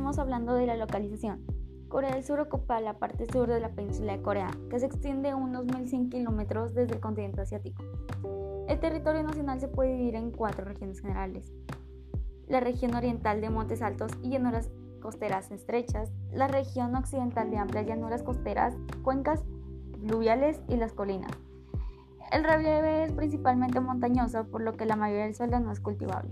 Hablando de la localización, Corea del Sur ocupa la parte sur de la península de Corea, que se extiende unos 1.100 kilómetros desde el continente asiático. El territorio nacional se puede dividir en cuatro regiones generales. La región oriental de montes altos y llanuras costeras estrechas, la región occidental de amplias llanuras costeras, cuencas fluviales y las colinas. El relieve es principalmente montañoso, por lo que la mayoría del suelo no es cultivable.